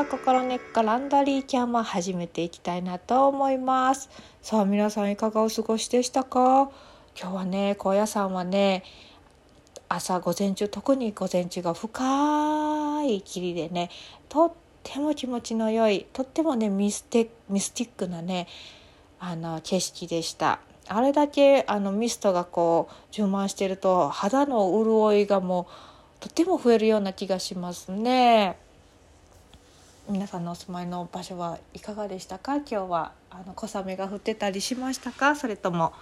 は心根っこランドリーキャンも始めていきたいなと思います。さあ皆さんいかがお過ごしでしたか？今日はね高野山はね朝午前中特に午前中が深い霧でねとっても気持ちの良いとってもねミステミスティックなねあの景色でした。あれだけあのミストがこう充満してると肌の潤いがもうとても増えるような気がしますね。皆さんのお住まいの場所はいかがでしたか？今日はあの小雨が降ってたりしましたか？それとも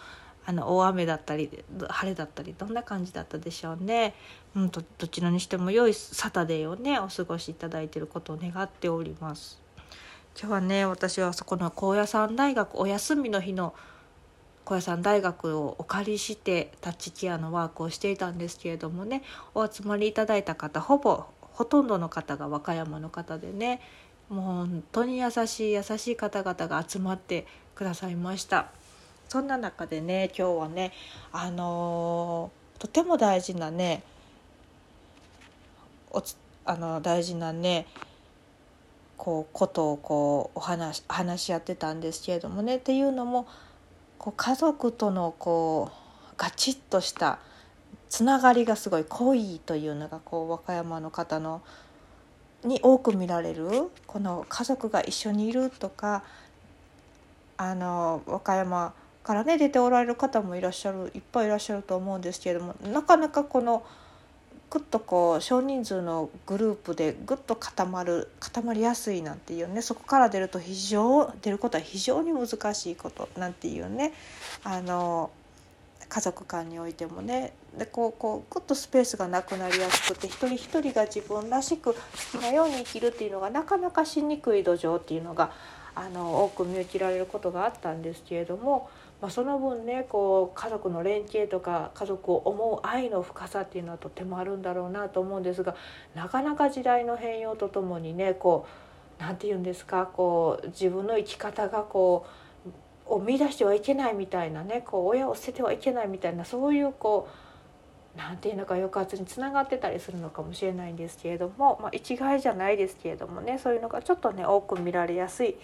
あの大雨だったり晴れだったりどんな感じだったでしょうね、うん、どどちらにしても良いサタデーをねお過ごしいただいていることを願っております。今日はね私はそこの高野山大学お休みの日の高野山大学をお借りしてタッチケアのワークをしていたんですけれどもねお集まりいただいた方ほぼほとんどの方が和歌山の方でねもう本当に優しい優しい方々が集まってくださいました。そんな中でね今日はねあのー、とても大事なねおつあの大事なねこうことをこうお話話し合ってたんですけれどもねっていうのもこう家族とのこうガチッとしたつながりがすごい濃いというのがこう和歌山の方のに多く見られるこの家族が一緒にいるとかあの和歌山からね出ておられる方もいらっしゃるいっぱいいらっしゃると思うんですけれどもなかなかこのぐっとこう少人数のグループでぐっと固まる固まりやすいなんていうねそこから出ると非常出ることは非常に難しいことなんていうねあの家族間においてもね。でこうこうぐっとスペースがなくなりやすくて一人一人が自分らしく好きなように生きるっていうのがなかなかしにくい土壌っていうのがあの多く見受けられることがあったんですけれどもまあ、その分ねこう家族の連携とか家族を思う愛の深さっていうのはとてもあるんだろうなと思うんですがなかなか時代の変容とともにねこう何て言うんですかこう自分の生き方がこうを見出してはいけないみたいなねこう親を捨ててはいけないみたいなそういうこう何て言うのか抑圧につながってたりするのかもしれないんですけれども、まあ、一概じゃないですけれどもねそういうのがちょっとね多く見られやすい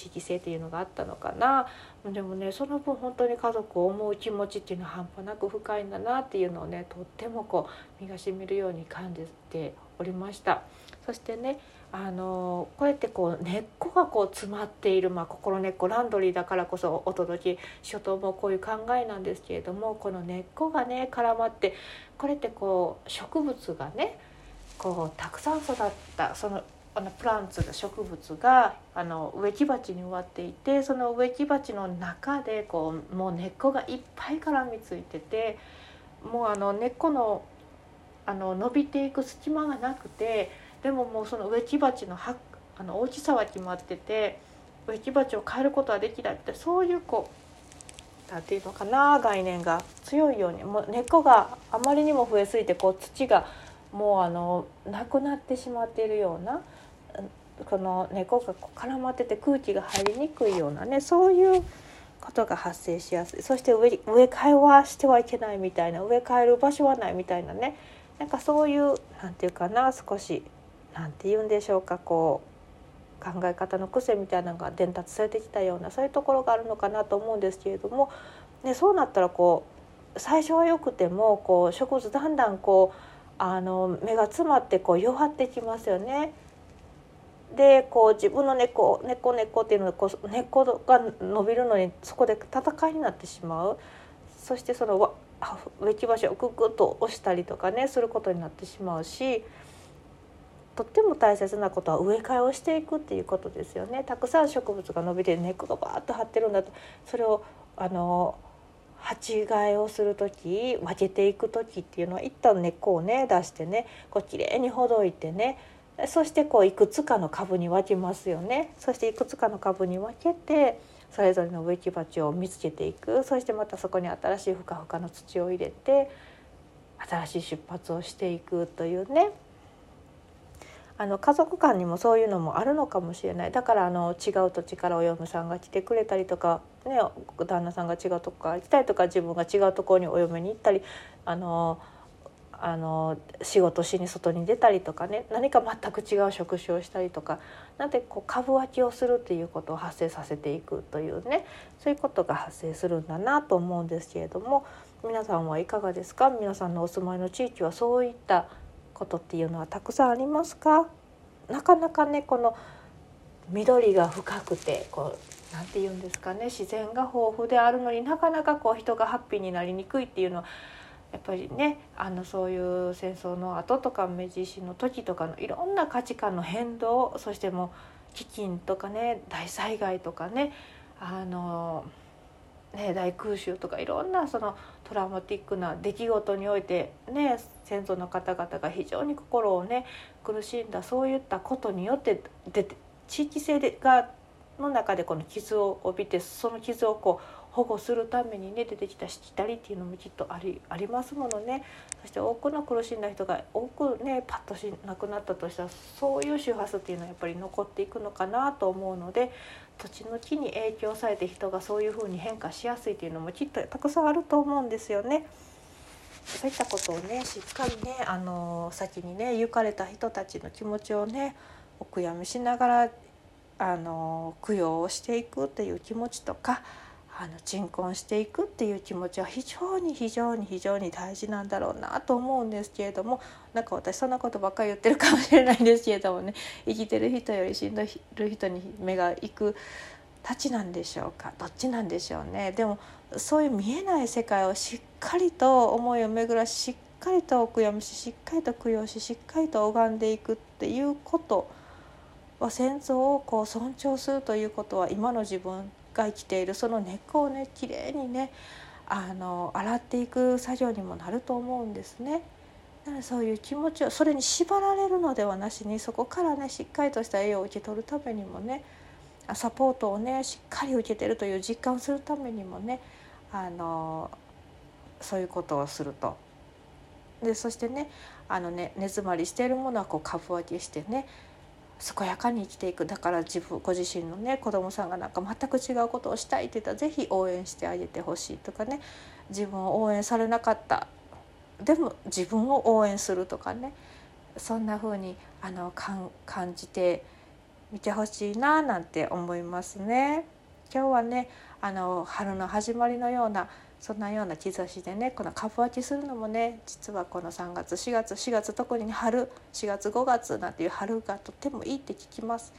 地域性っていうのがあったのかな。でもねその分本当に家族を思う気持ちっていうのは半端なく深いんだなっていうのをねとってもこう身がしみるように感じておりました。そしてねあのこうやってこう根っこがこう詰まっている、まあ、心根っこランドリーだからこそお届けしようと思うこういう考えなんですけれどもこの根っこがね絡まってこれってこう植物がねこうたくさん育ったそのあのプランツ植物があの植木鉢に植わっていてその植木鉢の中でこうもう根っこがいっぱい絡みついててもうあの根っこのあの伸びていく隙間がなくてでももうその植木鉢のはあの大きさは決まってて植木鉢を変えることはできないってそういうこう何て言うのかな概念が強いようにもう根っこがあまりにも増えすぎてこう土がもうあのなくなってしまっているような。この根っこが絡まってて空気が入りにくいようなねそういうことが発生しやすいそして植植え替えはしてはいけないみたいな植え替える場所はないみたいなねなんかそういう何て言うかな少し何て言うんでしょうかこう考え方の癖みたいなのが伝達されてきたようなそういうところがあるのかなと思うんですけれども、ね、そうなったらこう最初はよくてもこう植物だんだんこうあの目が詰まってこう弱ってきますよね。でこう自分の根っこ根っこ根っこっていうのこう根っこが伸びるのにそこで戦いになってしまうそしてその植木鉢をググッと押したりとかねすることになってしまうしとっても大切なことは植え替えをしていくっていうことですよね。たくさん植物が伸びて根っこがバーッと張ってるんだとそれをあの鉢替えをする時分けていく時っていうのは一旦根っこをね出してねこうきれいにほどいてねそしてこういくつかの株に分けますよね。そしていくつかの株に分けてそれぞれの植木鉢を見つけていく。そしてまたそこに新しいふかふかの土を入れて新しい出発をしていくというね。あの家族間にもそういうのもあるのかもしれない。だからあの違う土地からお嫁さんが来てくれたりとか、ね、旦那さんが違うとこから来たりとか自分が違うところにお嫁に行ったりあのあの仕事しに外に出たりとかね何か全く違う職種をしたりとかなんでこう株分けをするっていうことを発生させていくというねそういうことが発生するんだなと思うんですけれども皆さんはいかがですか？皆さんのお住まいの地域はそういったことっていうのはたくさんありますか？なかなかねこの緑が深くてこうなんて言うんですかね自然が豊富であるのになかなかこう人がハッピーになりにくいっていうのはやっぱりねあのそういう戦争の後とか明治維新の時とかのいろんな価値観の変動そしてもう飢饉とかね大災害とかねあのね大空襲とかいろんなそのトラウマティックな出来事においてね先祖の方々が非常に心をね苦しんだそういったことによって出て地域性がの中でこの傷を帯びてその傷をこう保護するためにね出てきたしきたりっていうのもきっとありありますものねそして多くの苦しんだ人が多くねパッとしなくなったとしたらそういう周波数っていうのはやっぱり残っていくのかなと思うので土地の木に影響されて人がそういうふうに変化しやすいっていうのもきっとたくさんあると思うんですよね。そういったことをねしっかりねあの先にね行かれた人たちの気持ちをねお悔やみしながらあの供養をしていくっていう気持ちとかあの鎮魂していくっていう気持ちは非常に非常に非常に大事なんだろうなと思うんですけれどもなんか私そんなことばっかり言ってるかもしれないんですけれどもね 生きてる人より死んでる人に目が行くたちなんでしょうか？どっちなんでしょうね？でもそういう見えない世界をしっかりと思いを巡らししっかりと悔やみししっかりと供養ししっかりと拝んでいくっていうことは戦争をこう尊重するということは今の自分が生きているその根っこをねきれいにねあの洗っていく作業にもなると思うんですね。だからそういう気持ちをそれに縛られるのではなしにそこからねしっかりとした栄養を受け取るためにもねサポートをねしっかり受けてるという実感をするためにもねあのそういうことをすると。でそしてねあのね根詰まりしているものはこう株分けしてね健やかに生きていく。だから自分ご自身のね子供さんがなんか全く違うことをしたいって言ったら是非応援してあげてほしいとかね。自分を応援されなかった。でも自分を応援するとかね。そんな風にあに感じてみてほしいななんて思いますね。今日はねあの春の始まりのようなそんなような兆しでねこの株分けするのもね実はこの3月4月4月特に春4月5月なんていう春がとてもいいって聞きます。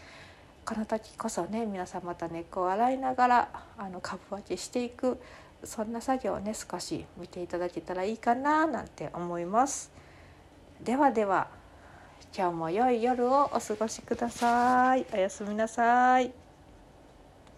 この時こそね皆さんまた根っこを洗いながらあの株分けしていくそんな作業をね少し見ていただけたらいいかななんて思います。ではでは今日も良い夜をお過ごしください。おやすみなさい。